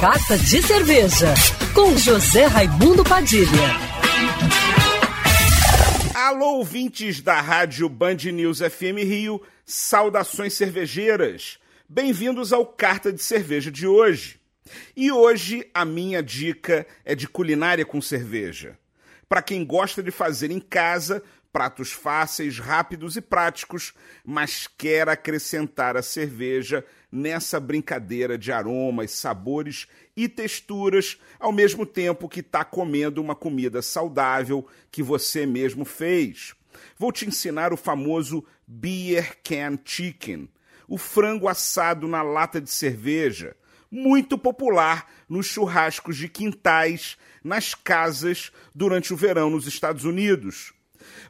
Carta de Cerveja, com José Raimundo Padilha. Alô, ouvintes da rádio Band News FM Rio, saudações cervejeiras. Bem-vindos ao Carta de Cerveja de hoje. E hoje a minha dica é de culinária com cerveja. Para quem gosta de fazer em casa pratos fáceis, rápidos e práticos, mas quer acrescentar a cerveja nessa brincadeira de aromas, sabores e texturas, ao mesmo tempo que está comendo uma comida saudável que você mesmo fez. Vou te ensinar o famoso Beer Can Chicken, o frango assado na lata de cerveja, muito popular nos churrascos de quintais, nas casas durante o verão nos Estados Unidos.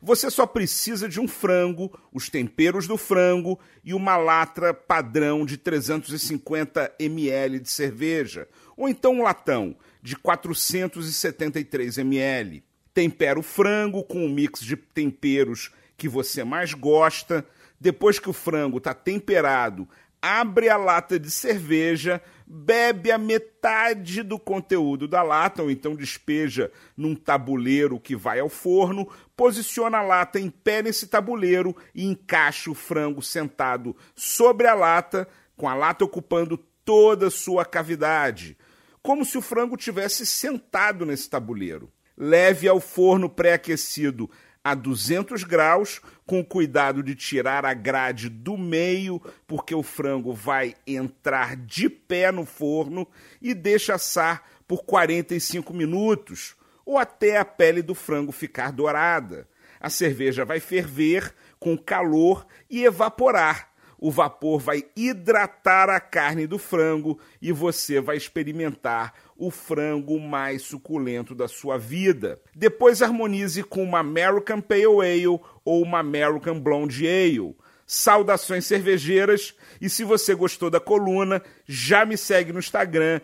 Você só precisa de um frango, os temperos do frango e uma latra padrão de 350 ml de cerveja, ou então um latão de 473 ml. Tempera o frango com um mix de temperos que você mais gosta. Depois que o frango está temperado, abre a lata de cerveja, bebe a metade do conteúdo da lata, ou então despeja num tabuleiro que vai ao forno, posiciona a lata em pé nesse tabuleiro e encaixa o frango sentado sobre a lata, com a lata ocupando toda a sua cavidade, como se o frango tivesse sentado nesse tabuleiro. Leve ao forno pré-aquecido a 200 graus, com cuidado de tirar a grade do meio, porque o frango vai entrar de pé no forno e deixa assar por 45 minutos, ou até a pele do frango ficar dourada. A cerveja vai ferver com calor e evaporar o vapor vai hidratar a carne do frango e você vai experimentar o frango mais suculento da sua vida. Depois harmonize com uma American Pale Ale ou uma American Blonde Ale. Saudações cervejeiras e se você gostou da coluna, já me segue no Instagram,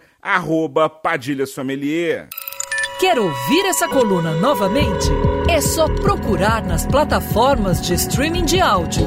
Padilha Sommelier. Quer ouvir essa coluna novamente? É só procurar nas plataformas de streaming de áudio.